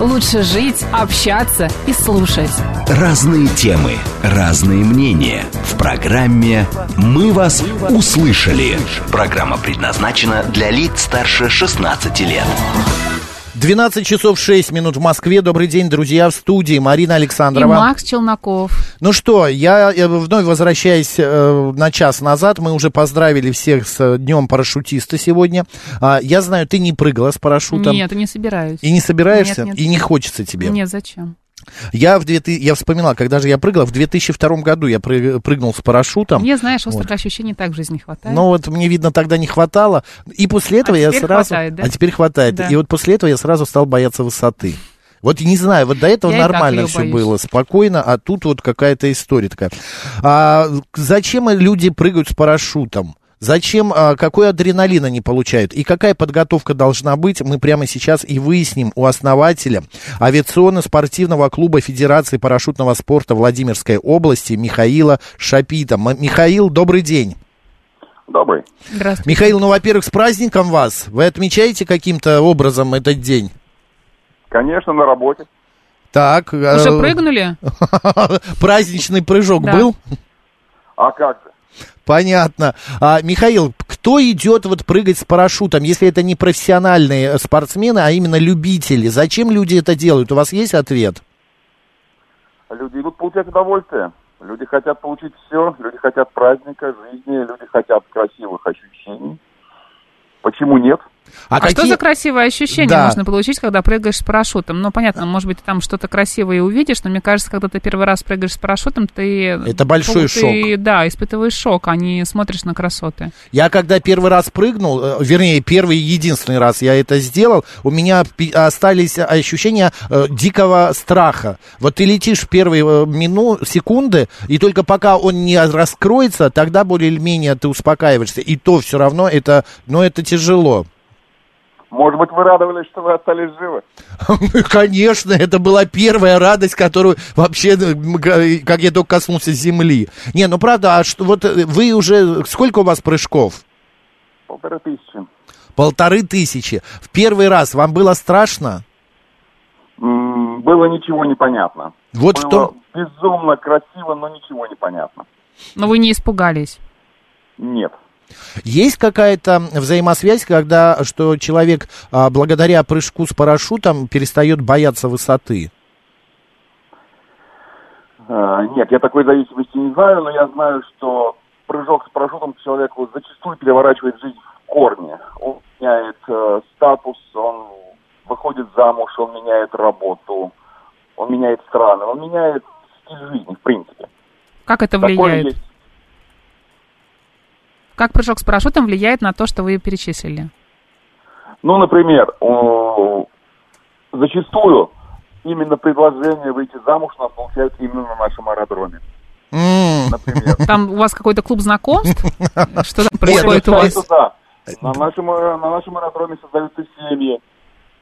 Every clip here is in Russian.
лучше жить, общаться и слушать. Разные темы, разные мнения. В программе «Мы вас услышали». Программа предназначена для лиц старше 16 лет. 12 часов 6 минут в Москве. Добрый день, друзья, в студии Марина И Александрова. Макс Челноков. Ну что, я э, вновь возвращаясь э, на час назад, мы уже поздравили всех с э, Днем парашютиста сегодня. А, я знаю, ты не прыгала с парашютом. Нет, не собираюсь. И не собираешься, Нет, нет. и не хочется тебе. Нет, зачем? Я, в 2000, я вспоминал, когда же я прыгала, в 2002 году я прыг- прыгнул с парашютом. Мне, знаешь, острых Вот. ощущений так в жизни хватает. Но вот мне, видно, тогда не хватало. И после этого А я сразу... хватает, да? А теперь хватает. Да. И вот после этого я сразу стал бояться высоты. Вот не знаю, вот до этого Я нормально все боюсь. было, спокойно, а тут вот какая-то история такая. А, зачем люди прыгают с парашютом? Зачем, а, какой адреналин они получают и какая подготовка должна быть, мы прямо сейчас и выясним у основателя авиационно-спортивного клуба Федерации парашютного спорта Владимирской области Михаила Шапита. М- Михаил, добрый день. Добрый. Здравствуйте. Михаил, ну, во-первых, с праздником вас. Вы отмечаете каким-то образом этот день? Конечно, на работе. Так. Уже э, прыгнули? Праздничный прыжок Да. был? А как же? Понятно. А, Михаил, кто идет вот прыгать с парашютом, если это не профессиональные спортсмены, а именно любители? Зачем люди это делают? У вас есть ответ? Люди идут получать удовольствие. Люди хотят получить все. Люди хотят праздника, жизни. Люди хотят красивых ощущений. Почему нет? А, что за красивое ощущение Да. можно получить, когда прыгаешь с парашютом? Ну, понятно, может быть, ты там что-то красивое увидишь, но мне кажется, когда ты первый раз прыгаешь с парашютом, ты... Это большой ты, Да, испытываешь шок, а не смотришь на красоты. Я когда первый раз прыгнул, э, вернее, первый и единственный раз я это сделал, у меня остались ощущения э, дикого страха. Вот ты летишь в первые э, мину, секунды, и только пока он не раскроется, тогда более-менее ты успокаиваешься. И то все равно это, ну, это тяжело. Может быть, вы радовались, что вы остались живы? Конечно, это была первая радость, которую вообще, э, га- как я только коснулся земли. Не, ну правда, а что вот э, вы уже, сколько у вас прыжков? Полторы тысячи. Полторы тысячи. В первый раз вам было страшно? Было ничего непонятно. Вот в Было том- безумно красиво, но ничего не понятно. Но вы не испугались. Нет. Есть какая-то взаимосвязь, когда что человек а, благодаря прыжку с парашютом перестает бояться высоты? Э, Нет, я такой зависимости не знаю, но я знаю, что прыжок с парашютом человеку зачастую переворачивает жизнь в корне. Он меняет э, статус, он выходит замуж, он меняет работу, он меняет страны, он меняет стиль жизни, в принципе. Как это Такое влияет? есть. Как прыжок с парашютом влияет на то, что вы перечислили? Ну, например, зачастую именно предложение выйти замуж нас получается именно на нашем аэродроме. Например. Там у вас какой-то клуб знакомств? Что там происходит у вас? да. На нашем, э, на нашем аэродроме создаются семьи.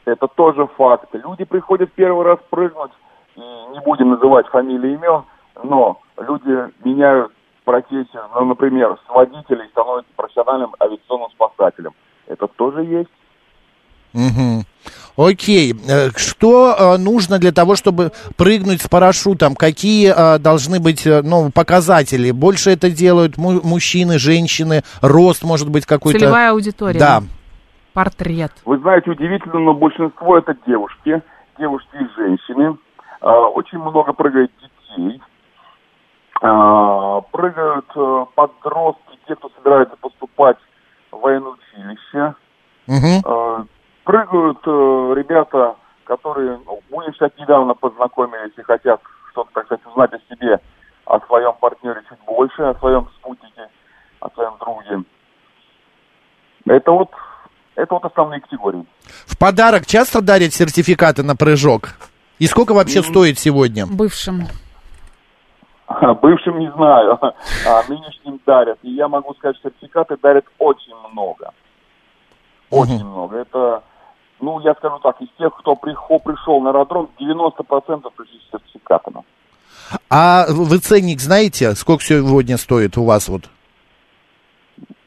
Это тоже факт. Люди приходят первый раз прыгнуть, и не будем называть фамилии и имен, но люди меняют профессию, ну, например, с водителей становятся профессиональным авиационным спасателем. Это тоже есть. мгм. Окей. Э, Что э, нужно для того, чтобы прыгнуть с парашютом? Какие э, должны быть ну, показатели? Больше это делают му- мужчины, женщины, рост может быть какой-то? Целевая аудитория. Да. Портрет. Вы знаете, удивительно, но большинство это девушки, девушки и женщины. А, Очень много прыгает детей. А, Прыгают э, подростки, те, кто собирается поступать в военное училище. Мгм. Э, Прыгают э, ребята, которые, ну, будем считать, недавно познакомились и хотят что-то, так сказать, узнать о себе, о своем партнере чуть больше, о своем спутнике, о своем друге. Это вот, это вот основные категории. В подарок часто дарят сертификаты на прыжок? И сколько вообще стоит сегодня? Бывшим. Бывшим не знаю, а нынешним дарят. И я могу сказать, что сертификаты дарят очень много. Очень много. Это, ну, я скажу так, из тех, кто прихо- пришел на аэродром, 90% пришли с сертификатами. А вы ценник знаете, сколько сегодня стоит у вас вот?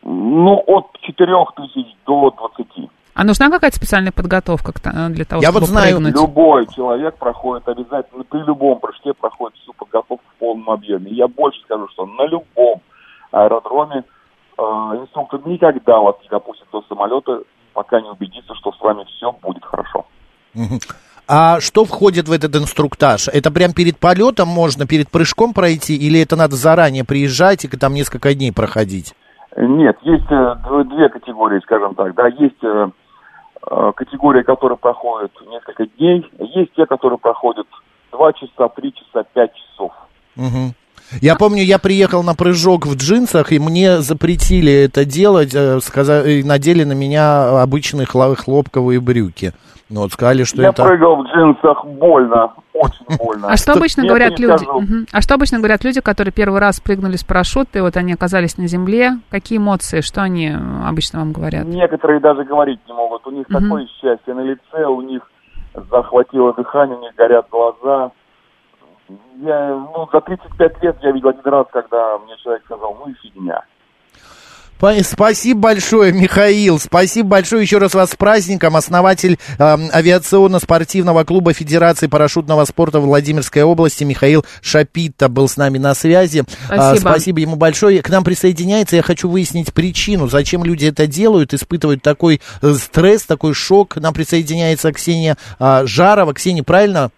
Ну, от 4 тысяч до 20. А нужна какая-то специальная подготовка та- для того, Я чтобы вот знаю, прыгнуть? Любой человек проходит обязательно, при любом прыжке проходит всю подготовку в полном объеме. Я больше скажу, что на любом аэродроме э, инструктор никогда вас не допустит до самолета, пока не убедится, что с вами все будет хорошо. А что входит в этот инструктаж? Это прям перед полетом можно, перед прыжком пройти, или это надо заранее приезжать и там несколько дней проходить? Нет, есть э, дв- две категории, скажем так. Да, есть э, категории, которые проходят несколько дней, есть те, которые проходят два часа, три часа, пять часов. Мгм. Я помню, я приехал на прыжок в джинсах, и мне запретили это делать, э, сказа- и надели на меня обычные хло- хлопковые брюки. Ну, вот сказали, что Я это... прыгал в джинсах больно, очень больно. А что обычно говорят люди? А что обычно говорят люди, которые первый раз прыгнули с парашюта, и вот они оказались на земле? Какие эмоции? Что они обычно вам говорят? Некоторые даже говорить не могут. У них такое счастье на лице, у них захватило дыхание, у них горят глаза. Я, ну, за 35 лет я видел один раз, когда мне человек сказал, ну и фигня. Па- Спасибо большое, Михаил. Спасибо большое еще раз вас с праздником. Основатель эм, авиационно-спортивного клуба Федерации парашютного спорта Владимирской области Михаил Шапита был с нами на связи. А, Спасибо. спасибо ему большое. К нам присоединяется. Я хочу выяснить причину, зачем люди это делают, испытывают такой э, стресс, такой шок. К нам присоединяется Ксения а, Жарова. Ксения, правильно?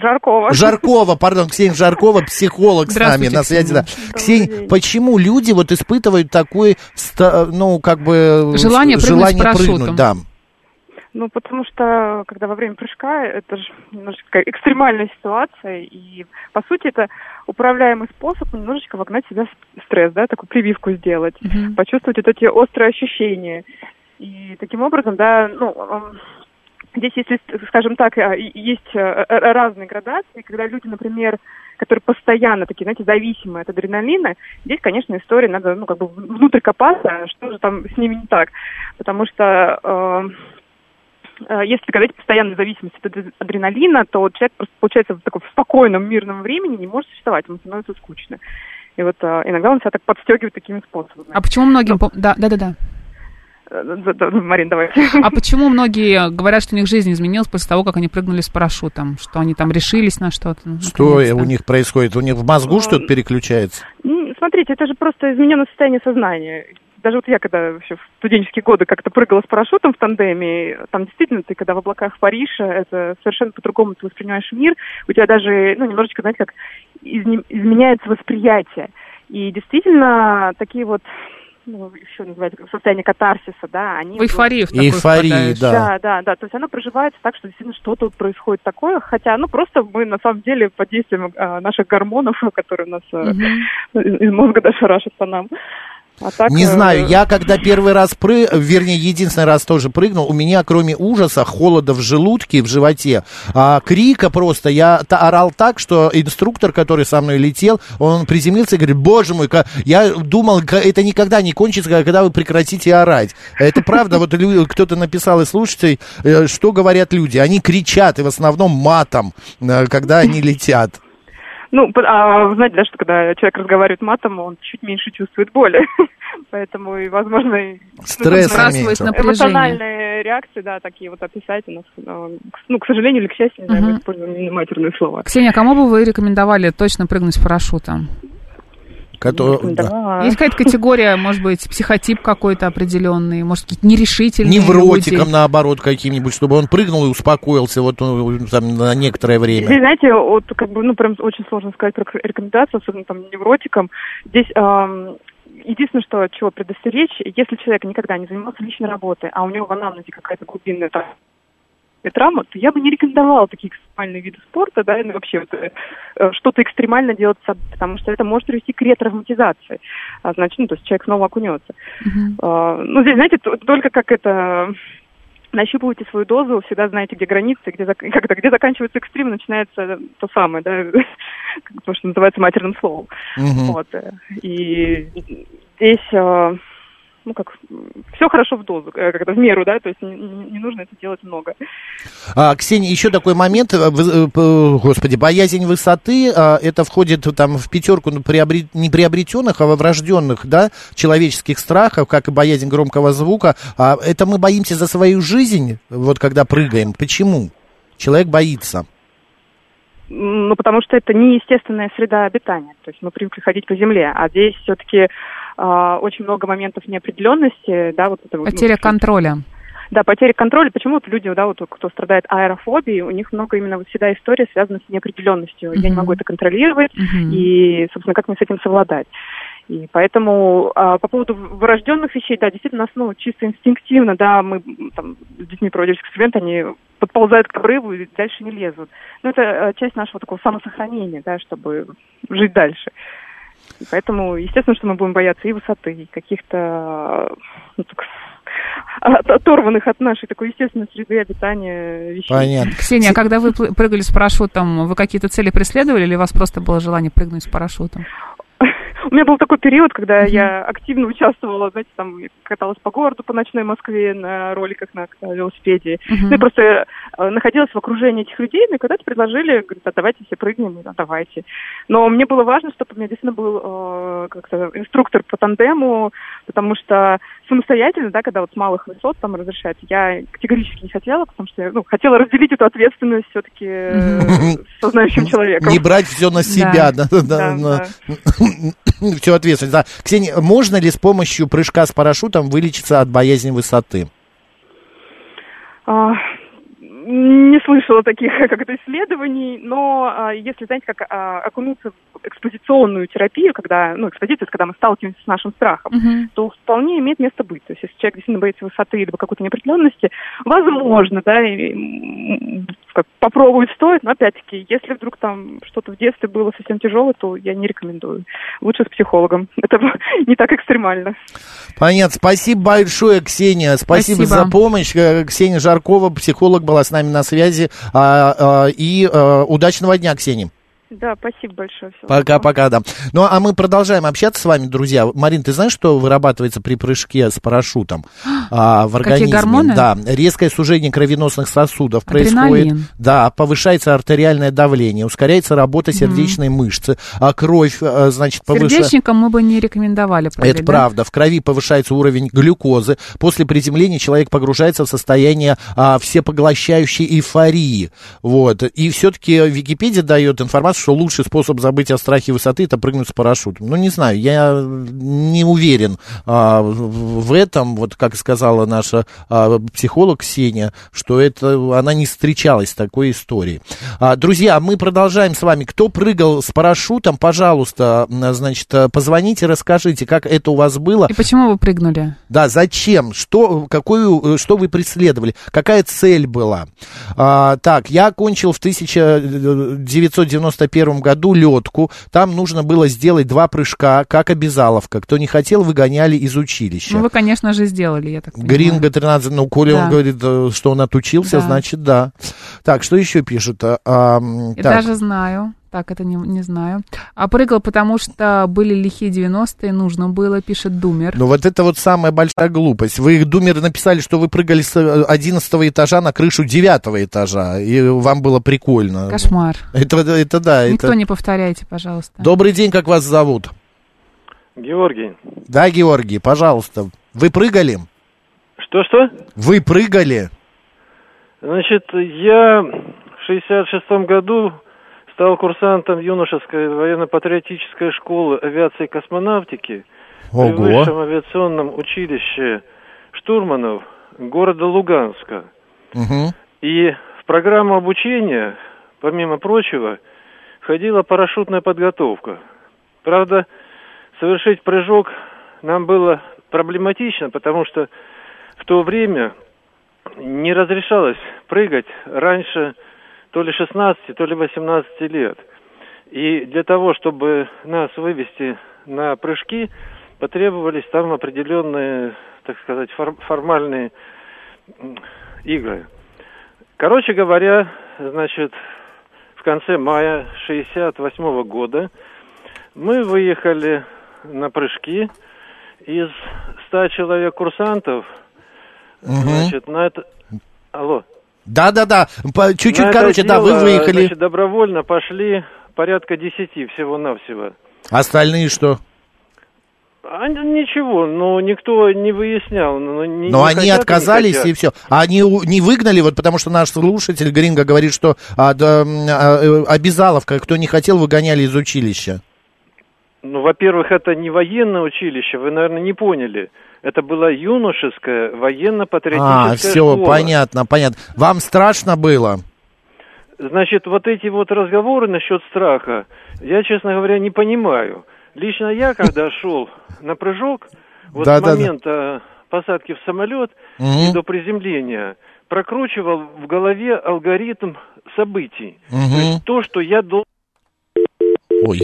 Жаркова. Жаркова, пардон, Ксения Жаркова, психолог с нами Здравствуйте, на связи. Да. Ксения. Почему люди вот испытывают такой, ста- ну, как бы... Желание прыгнуть желание прыгнуть, да. Ну, потому что, когда во время прыжка, это же немножечко такая экстремальная ситуация, и, по сути, это управляемый способ немножечко вогнать в себя в стресс, да, такую прививку сделать, Мгм. почувствовать вот эти острые ощущения. И таким образом, да, ну, здесь, если, скажем так, и- есть э, э, разные градации, когда люди, например, которые постоянно такие, знаете, зависимые от адреналина, здесь, конечно, история, надо, ну, как бы внутрь копаться, что же там с ними не так. Потому что э, э, если говорить постоянной зависимости от адре- адреналина, то человек просто, получается, в таком спокойном, мирном времени не может существовать, ему становится скучно. И вот э, иногда он себя так подстегивает такими способами. А почему многим... пом- Да, да, да, да. Э, Марин, давай. А почему многие говорят, что у них жизнь изменилась после того, как они прыгнули с парашютом? Что они там решились на что-то? ну, Что у них происходит? У них в мозгу что-то переключается? Ну, Смотрите, это же просто измененное состояние сознания. Даже вот я, когда вообще в студенческие годы как-то прыгала с парашютом в тандеме, там действительно ты, когда в облаках паришь, это совершенно по-другому ты воспринимаешь мир. У тебя даже, ну, немножечко, знаете, как изменяется восприятие. И действительно, такие вот, ну, еще называется состояние катарсиса, да, они... В эйфорию в Эйфории, да. Да, да, да. То есть оно проживается так, что действительно что-то происходит такое, хотя, ну, просто мы на самом деле под действием э, наших гормонов, которые у нас э, Мгм. из мозга да шарашат по нам. А так, Не э, знаю, я когда первый раз прыг, вернее, единственный раз тоже прыгнул, у меня кроме ужаса, холода в желудке, в животе, а, крика просто, я орал так, что инструктор, который со мной летел, он приземлился и говорит, боже мой, я думал, это никогда не кончится, когда вы прекратите орать. Это правда, вот кто-то написал из слушателей, э, что говорят люди, они кричат, и в основном матом, э, когда они летят. Ну, а вы знаете, да, что когда человек разговаривает матом, он чуть меньше чувствует боли. Поэтому, и, возможно, Стресс напряжение. эмоциональные реакции, да, такие вот описать у нас, э, к- ну, к сожалению или к счастью, не знаю, мы используем матерные слова. Ксения, кому бы вы рекомендовали точно прыгнуть с парашютом? Кото- да. Да. Есть какая-то категория, может быть, психотип какой-то определенный, может, какие-то нерешительные Невротиком, люди? наоборот, каким-нибудь, чтобы он прыгнул и успокоился вот ну, там, на некоторое время. Здесь, знаете, вот как бы, ну, прям очень сложно сказать про рекомендацию, особенно там невротикам. Здесь эм, единственное, что чего предостеречь, если человек никогда не занимался личной работой, а у него в анамнезе какая-то глубинная там, травма, то я бы не рекомендовала такие экстремальные виды спорта, да, и вообще вот, э, э, что-то экстремально делать с собой, потому что это может привести к ретравматизации. А, значит, ну, то есть человек снова окунется. Мгм. А, ну, здесь, знаете, только как это нащупывайте свою дозу, всегда знаете, где границы, где, зак- когда, где заканчивается экстрим, начинается то самое, да, то, что называется матерным словом. Мгм. Вот. э, И здесь, э, ну как, все хорошо в дозу, э, когда в меру, да, то есть не, не- нужно это делать много. А, Ксения, еще такой момент, э, э, господи, боязнь высоты, а, это входит там в пятерку ну, приобре- не приобретенных, а врожденных, да, человеческих страхов, как и боязнь громкого звука. А, это мы боимся за свою жизнь, вот когда прыгаем. Почему? Человек боится. Ну, потому что это неестественная среда обитания. То есть мы привыкли ходить по земле, а здесь все-таки очень много моментов неопределенности, да, вот это вот, ну, Потеря контроля. Да, потеря контроля. Почему вот люди, да, вот кто страдает аэрофобией, у них много именно вот всегда история связана с неопределенностью. Я не могу это контролировать, Мгм. и, собственно, как мне с этим совладать. И поэтому а, по поводу врожденных вещей, да, действительно, нас, ну, чисто инстинктивно, да, мы там с детьми проводили эксперимент, они подползают к обрыву и дальше не лезут. Но это э, часть нашего такого самосохранения, да, чтобы жить дальше. И поэтому, естественно, что мы будем бояться и высоты, и каких-то ну, так, от- оторванных от нашей такой естественной среды обитания вещей. Понятно. Ксения, а когда вы прыгали с парашютом, вы какие-то цели преследовали или у вас просто было желание прыгнуть с парашютом? У меня был такой период, когда я активно участвовала, знаете, там каталась по городу, по ночной Москве на роликах на э, велосипеде. Мгм. Ну и просто э, находилась в окружении этих людей, мне когда-то предложили, говорят, а давайте все прыгнем, «Да, давайте. Но мне было важно, чтобы у меня действительно был э, как-то инструктор по тандему, потому что самостоятельно, да, когда вот с малых высот там разрешать, я категорически не хотела, потому что я, ну, хотела разделить эту ответственность все-таки со знающим человеком. Не брать все на себя, да, да, Да, всю ответственность. Да. Ксения, можно ли с помощью прыжка с парашютом вылечиться от боязни высоты? Не слышала таких как-то исследований, но а, если, знаете, как а, окунуться в экспозиционную терапию, когда, ну, экспозиция, это когда мы сталкиваемся с нашим страхом, Мгм. то вполне имеет место быть. То есть если человек действительно боится высоты либо какой-то неопределенности, возможно, да, и, как, попробовать стоит, но опять-таки, если вдруг там что-то в детстве было совсем тяжелое, то я не рекомендую. Лучше с психологом. Это не так экстремально. Понятно. Спасибо большое, Ксения. Спасибо, Спасибо. за помощь. Э, Ксения Жаркова, психолог, была с нами на связи. А, а, и а, удачного дня, Ксения. Да, спасибо большое. Пока-пока, да. Ну, а мы продолжаем общаться с вами, друзья. Марин, ты знаешь, что вырабатывается при прыжке с парашютом а, в Какие организме? гормоны? Да, резкое сужение кровеносных сосудов происходит. Адреналин. Да, повышается артериальное давление, ускоряется работа сердечной мышцы, а кровь, а, значит, повышается... Сердечникам мы бы не рекомендовали прыгать, Это да? правда. В крови повышается уровень глюкозы. После приземления человек погружается в состояние а, всепоглощающей эйфории. Вот. И все-таки Википедия дает информацию, что лучший способ забыть о страхе высоты это прыгнуть с парашютом. Ну, не знаю, я не уверен а, в этом, вот как сказала наша а, психолог Ксения, что это она не встречалась с такой историей. А, друзья, мы продолжаем с вами. Кто прыгал с парашютом, пожалуйста, значит, позвоните, расскажите, как это у вас было. И почему вы прыгнули? Да, зачем? Что, какую, что вы преследовали? Какая цель была? А, так, я окончил в 1991 году летку. Там нужно было сделать два прыжка, как обязаловка. Кто не хотел, выгоняли из училища. Ну, вы, конечно же, сделали, я так понимаю. Гринго 13, ну, коли Да. он говорит, э, что он отучился, Да. значит, да. Так, что еще пишут? А, ам, И так. даже знаю. Так, это не, не знаю. А прыгал, потому что были лихие 90-е, нужно было, пишет Думер. Ну вот это вот самая большая глупость. Вы, Думер, написали, что вы прыгали с 11 этажа на крышу 9 этажа, и вам было прикольно. Кошмар. Это, это да. Никто это... не повторяйте, пожалуйста. Добрый день, как вас зовут? Георгий. Да, Георгий, пожалуйста. Вы прыгали? Что-что? Вы прыгали? Значит, я в 66 году стал курсантом юношеской военно-патриотической школы авиации и космонавтики при Ого. высшем авиационном училище штурманов города Луганска. Мгм. И в программу обучения, помимо прочего, входила парашютная подготовка. Правда, совершить прыжок нам было проблематично, потому что в то время не разрешалось прыгать раньше то ли 16, то ли 18 лет. И для того, чтобы нас вывести на прыжки, потребовались там определенные, так сказать, фор- формальные игры. Короче говоря, значит, в конце мая 68 года мы выехали на прыжки из 100 человек курсантов, значит, на это... Алло. Да-да-да, чуть-чуть, На короче, да, вы дело, выехали. Значит, добровольно пошли порядка 10 всего-навсего. Остальные что? А ничего, но никто не выяснял. Но, не- Но не они хотят, отказались не хотят. и все. А они не выгнали, вот потому что наш слушатель Гринго говорит, что а, да, а, э, обязаловка, кто не хотел, выгоняли из училища. Ну, во-первых, это не военное училище, вы, наверное, не поняли. Это была юношеская военно-патриотическая А, все, школа. понятно, понятно. Вам страшно было? Значит, вот эти вот разговоры насчет страха, я, честно говоря, не понимаю. Лично я, когда шел на прыжок, вот Да, с да, да. момента посадки в самолет и до приземления, прокручивал в голове алгоритм событий. То есть то, что я должен... Ой,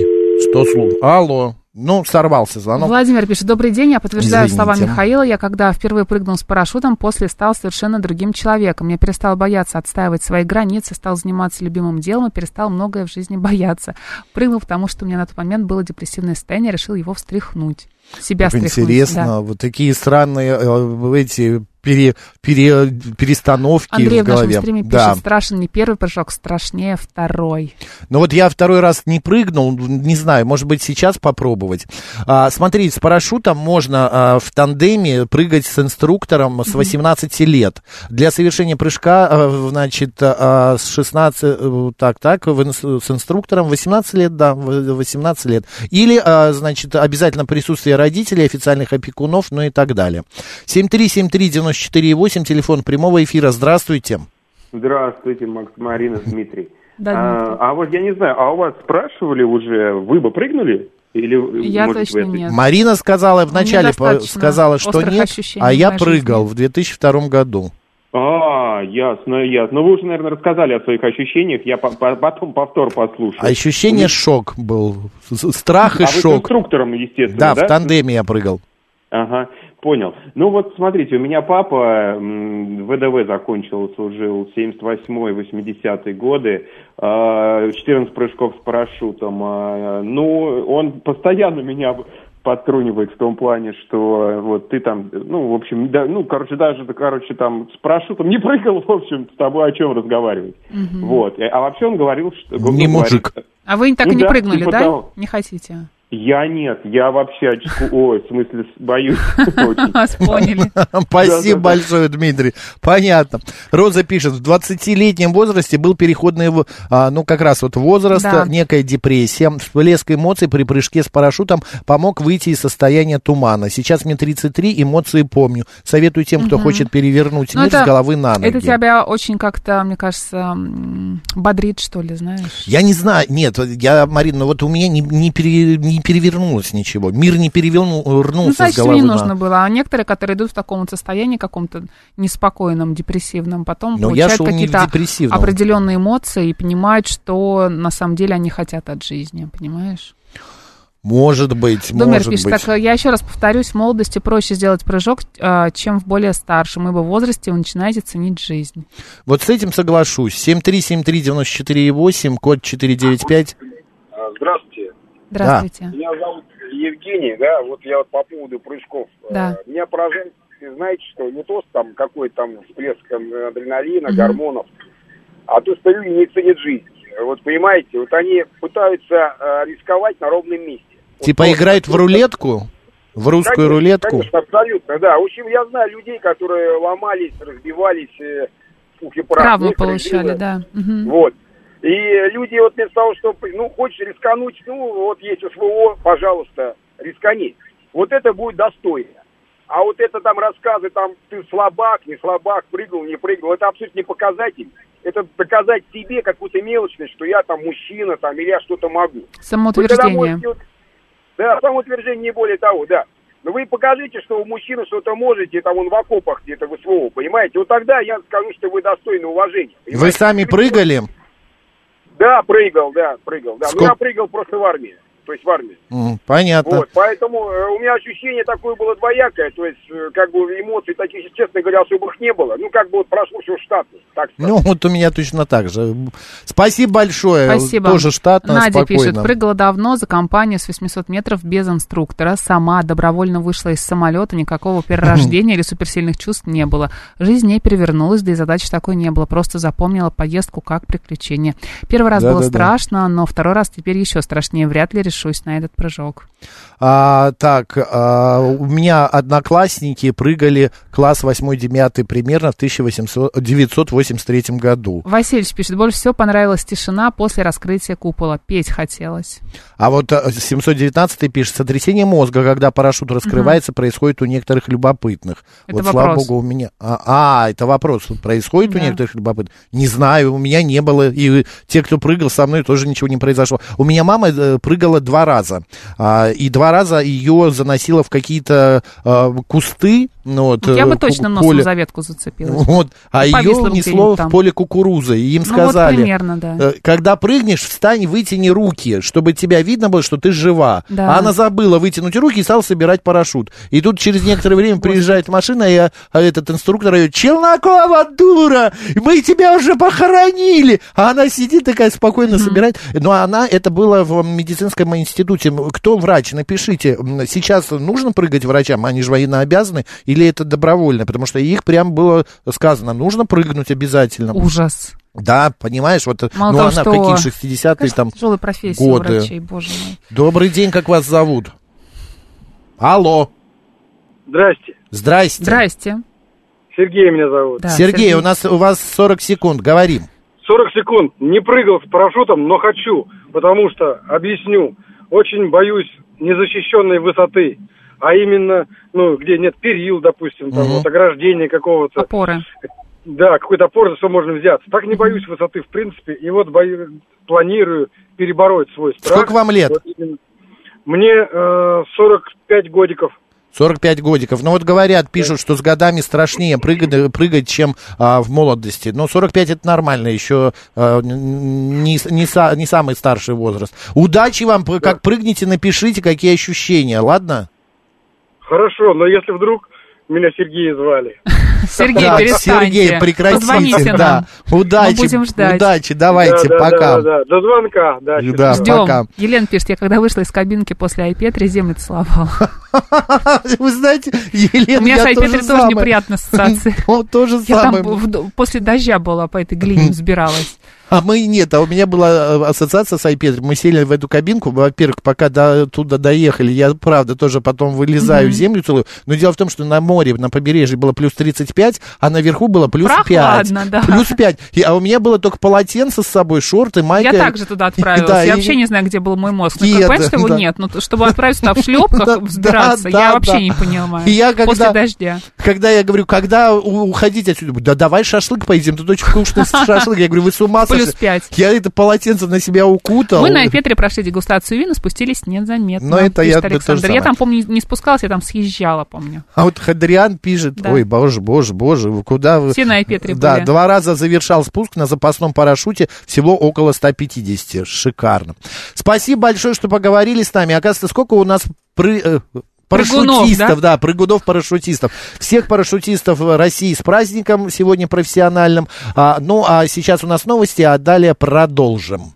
что слух? Алло. Ну, сорвался звонок. Владимир пишет, добрый день, я подтверждаю Извините. слова Михаила, я когда впервые прыгнул с парашютом, после стал совершенно другим человеком. Я перестал бояться отстаивать свои границы, стал заниматься любимым делом и перестал многое в жизни бояться. Прыгнул, потому что у меня на тот момент было депрессивное состояние, решил его встряхнуть. Себя Как встряхнуть. интересно, да. вот такие странные э, эти пере- пере- перестановки Андрей в в нашем голове. стриме пишет, да. страшен не первый прыжок, страшнее второй. Ну вот я второй раз не прыгнул, не знаю, может быть сейчас попробовать. А, смотрите, с парашютом можно а, в тандеме прыгать с инструктором с 18 лет. Для совершения прыжка, а, значит, а, с 16, э, так, так, в с инструктором 18 лет, да, в- 18 лет. Или, а, значит, обязательно присутствие родителей, официальных опекунов, ну и так далее. 7373948, телефон прямого эфира, здравствуйте. Здравствуйте, Макс, Марина, Дмитрий. Да, а, а вот я не знаю, а у вас спрашивали уже, вы бы прыгнули? Или, Я может, точно вы это- нет. Марина сказала вначале, по- сказала, что нет, а я прыгал в 2002 году. А, ясно, ясно. Ну, вы уже, наверное, рассказали о своих ощущениях, я по- по- потом повтор послушаю. А ощущение шок был, страх и а вы с шок. инструктором, естественно, Да, да? в тандеме я прыгал. Ага, понял. Ну вот смотрите, у меня папа ВДВ закончил, служил 78-80 годы, э, 14 прыжков с парашютом. э, Ну, он постоянно меня подтрунивает в том плане, что вот ты там, ну, в общем, да, ну, короче, даже, короче, там с парашютом не прыгал, в общем, с тобой о чем разговаривать. Вот. А вообще он говорил, что... ну, Не говорит, мужик. А вы так Ну и не да, прыгнули, типа да? того. Не хотите? Я нет, я вообще очку... Ой, в смысле, боюсь поняли. Спасибо большое, Дмитрий. Понятно. Роза пишет, в 20-летнем возрасте был переходный, а, ну, как раз вот возраст, некая депрессия. Всплеск эмоций при прыжке с парашютом помог выйти из состояния тумана. Сейчас мне 33, эмоции помню. Советую тем, кто хочет перевернуть Ну, мир с головы на ноги. Это тебя очень как-то, мне кажется, бодрит, что ли, знаешь? Я не знаю, нет, я, Марина, ну вот у меня не, не, пере- не перевернулось ничего. Мир не перевернулся Ну, с значит, головы не на- нужно было. А некоторые, которые идут в таком вот состоянии каком-то неспокойном, депрессивном, потом Но получают какие-то определенные эмоции и понимают, что на самом деле они хотят от жизни, понимаешь? Может быть, Думер может пишет, быть. так я еще раз повторюсь, в молодости проще сделать прыжок, а, чем в более старшем, ибо в возрасте вы начинаете ценить жизнь. Вот с этим соглашусь. 7373948, код 495. А, Здравствуйте. Здравствуйте. Меня зовут Евгений, да, вот я вот по поводу прыжков. Да. Э, Меня поражает, знаете, что не то, что там какой-то там всплеск э, адреналина, Мгм. гормонов, а то, что люди не ценят жизнь. Вот понимаете, вот они пытаются э, рисковать на ровном месте. Вот Типа просто. играют в рулетку? В русскую Конечно, рулетку? Конечно, абсолютно, да. В общем, я знаю людей, которые ломались, разбивались, э, пух и прах. Некоторые получали, да. Мгм. Вот. И люди вот вместо того, что, ну, хочешь рискануть, ну, вот есть СВО, пожалуйста, рискани. Вот это будет достойно. А вот это там рассказы, там, ты слабак, не слабак, прыгал, не прыгал, это абсолютно не показатель. Это доказать себе какую-то мелочность, что я там мужчина, там, или я что-то могу. Вы Самоутверждение. можете вот- Да, самоутверждение не более того, да. Но вы покажите, что вы мужчина что-то можете, там он в окопах где-то в СВО, понимаете? Вот тогда я скажу, что вы достойны уважения. Вы понимаете? сами прыгали? Да, прыгал, да, прыгал. Да. Ну, Сколько- я прыгал просто в армии. То есть в армии. Понятно. Вот, поэтому э, у меня ощущение такое было двоякое, то есть, э, как бы эмоций таких, честно говоря, особых не было. Ну, как бы вот прошло все штатно, так сказать. Ну, вот у меня точно так же. Спасибо большое. Спасибо. Тоже штатно, Надя спокойно. пишет, прыгала давно за компанию с 800 метров без инструктора. Сама добровольно вышла из самолета, никакого перерождения или суперсильных чувств не было. Жизнь не перевернулась, да и задачи такой не было. Просто запомнила поездку как приключение. Первый раз было Да-да-да. страшно, но второй раз теперь еще страшнее. Вряд ли решусь на этот прыжок. А, так, а, у меня одноклассники прыгали класс 8-9 примерно в 1983 году. Васильевич пишет, больше всего понравилась тишина после раскрытия купола. Петь хотелось. А вот а, 719 пишет, сотрясение мозга, когда парашют раскрывается, происходит у некоторых любопытных. Это вот, слава вопрос. богу, у меня... А, а, это вопрос. Происходит у Да. некоторых любопытных? Не знаю, у меня не было. И те, кто прыгал со мной, тоже ничего не произошло. У меня мама э, прыгала два раза. А, и два раза ее заносило в какие-то а, кусты. Ну, вот, Я э, бы ку- точно носом поле. за ветку зацепилась. Вот, а И ее несло в поле кукурузы. И им Ну, вот сказали, примерно, да. э, когда прыгнешь, встань, вытяни руки, чтобы тебя видно было, что ты жива. Да. А она забыла вытянуть руки и стала собирать парашют. И тут через некоторое время приезжает машина, и а, а этот инструктор говорит, Челнокова, дура, мы тебя уже похоронили. А она сидит такая спокойно собирает. Но она, это было в медицинском институте. Кто врач? Напишите, сейчас нужно прыгать врачам, они же военно обязаны, или это добровольно? Потому что их прям было сказано, нужно прыгнуть обязательно. Ужас. Да, понимаешь, вот Мало ну того, она что- в какие 60-е Конечно, там тяжелая профессия годы. врачей, боже мой. Добрый день, как вас зовут? Алло, Здрасте. здрасте. Здрасте. Сергей меня зовут. Да, Сергей, Сергей. у нас у вас 40 секунд, говорим. 40 секунд. Не прыгал с парашютом, но хочу, потому что, объясню, очень боюсь незащищенной высоты, а именно, ну, где нет перил, допустим, там, Мгм. вот, ограждения какого-то. Опоры. Да, какой-то опор, за что можно взяться. Так не боюсь высоты, в принципе, и вот бою- планирую перебороть свой страх. Сколько вам лет? Вот именно. Мне э, 45 годиков. 45 годиков. Ну вот говорят, пишут, что с годами страшнее прыгать, прыгать чем а, в молодости. Но 45 это нормально, еще а, н- не, не, са- не самый старший возраст. Удачи вам, как прыгнете, напишите, какие ощущения, ладно? Хорошо, но если вдруг меня Сергей звали. Сергей, Да, перестаньте. Сергей, прекратите, Позвоните да. нам. Удачи, Мы будем ждать. удачи, давайте, Да, да, пока. Да, да, да. До звонка. Да, Да, Ждем. пока. Елена пишет, я когда вышла из кабинки после айпетри, землю целовала. Вы знаете, Елена, У меня с айпетри тоже тоже самое. неприятные ассоциации. Вот то же Я там самое. после дождя была, по этой глине взбиралась. А мы нет, а у меня была э, ассоциация с iPad. Мы сели в эту кабинку, во-первых, пока до туда доехали, я, правда, тоже потом вылезаю, Мгм. землю целую. Но дело в том, что на море, на побережье было плюс 35, а наверху было плюс 5. Прохладно, да. Плюс 5. И, а у меня было только полотенце с собой, шорты, майка. Я также туда отправилась. Да, я и- вообще не знаю, где был мой мозг. Ну, как, понимаешь, что его да. нет. Ну, т- чтобы отправиться туда в шлепках, взбираться, я вообще не понимаю. И я когда- После дождя. Когда я говорю, когда уходить отсюда, да давай шашлык поедем, тут очень вкусный шашлык. Я говорю, вы с ума Плюс сошли? пять. Я это полотенце на себя укутал. Мы на Петре прошли дегустацию вина, спустились незаметно. Но это я Александр. Я там, помню, не спускалась, я там съезжала, помню. А вот Хадриан пишет, ой, боже, боже, боже, вы куда вы... Все на Айпетре Да, были. два раза завершал спуск на запасном парашюте, всего около 150. Шикарно. Спасибо большое, что поговорили с нами. Оказывается, сколько у нас пры- э, Прыгунов, Парашютистов, да? прыгунов-парашютистов. Всех парашютистов России с праздником сегодня профессиональным. А, ну, а сейчас у нас новости, а далее продолжим.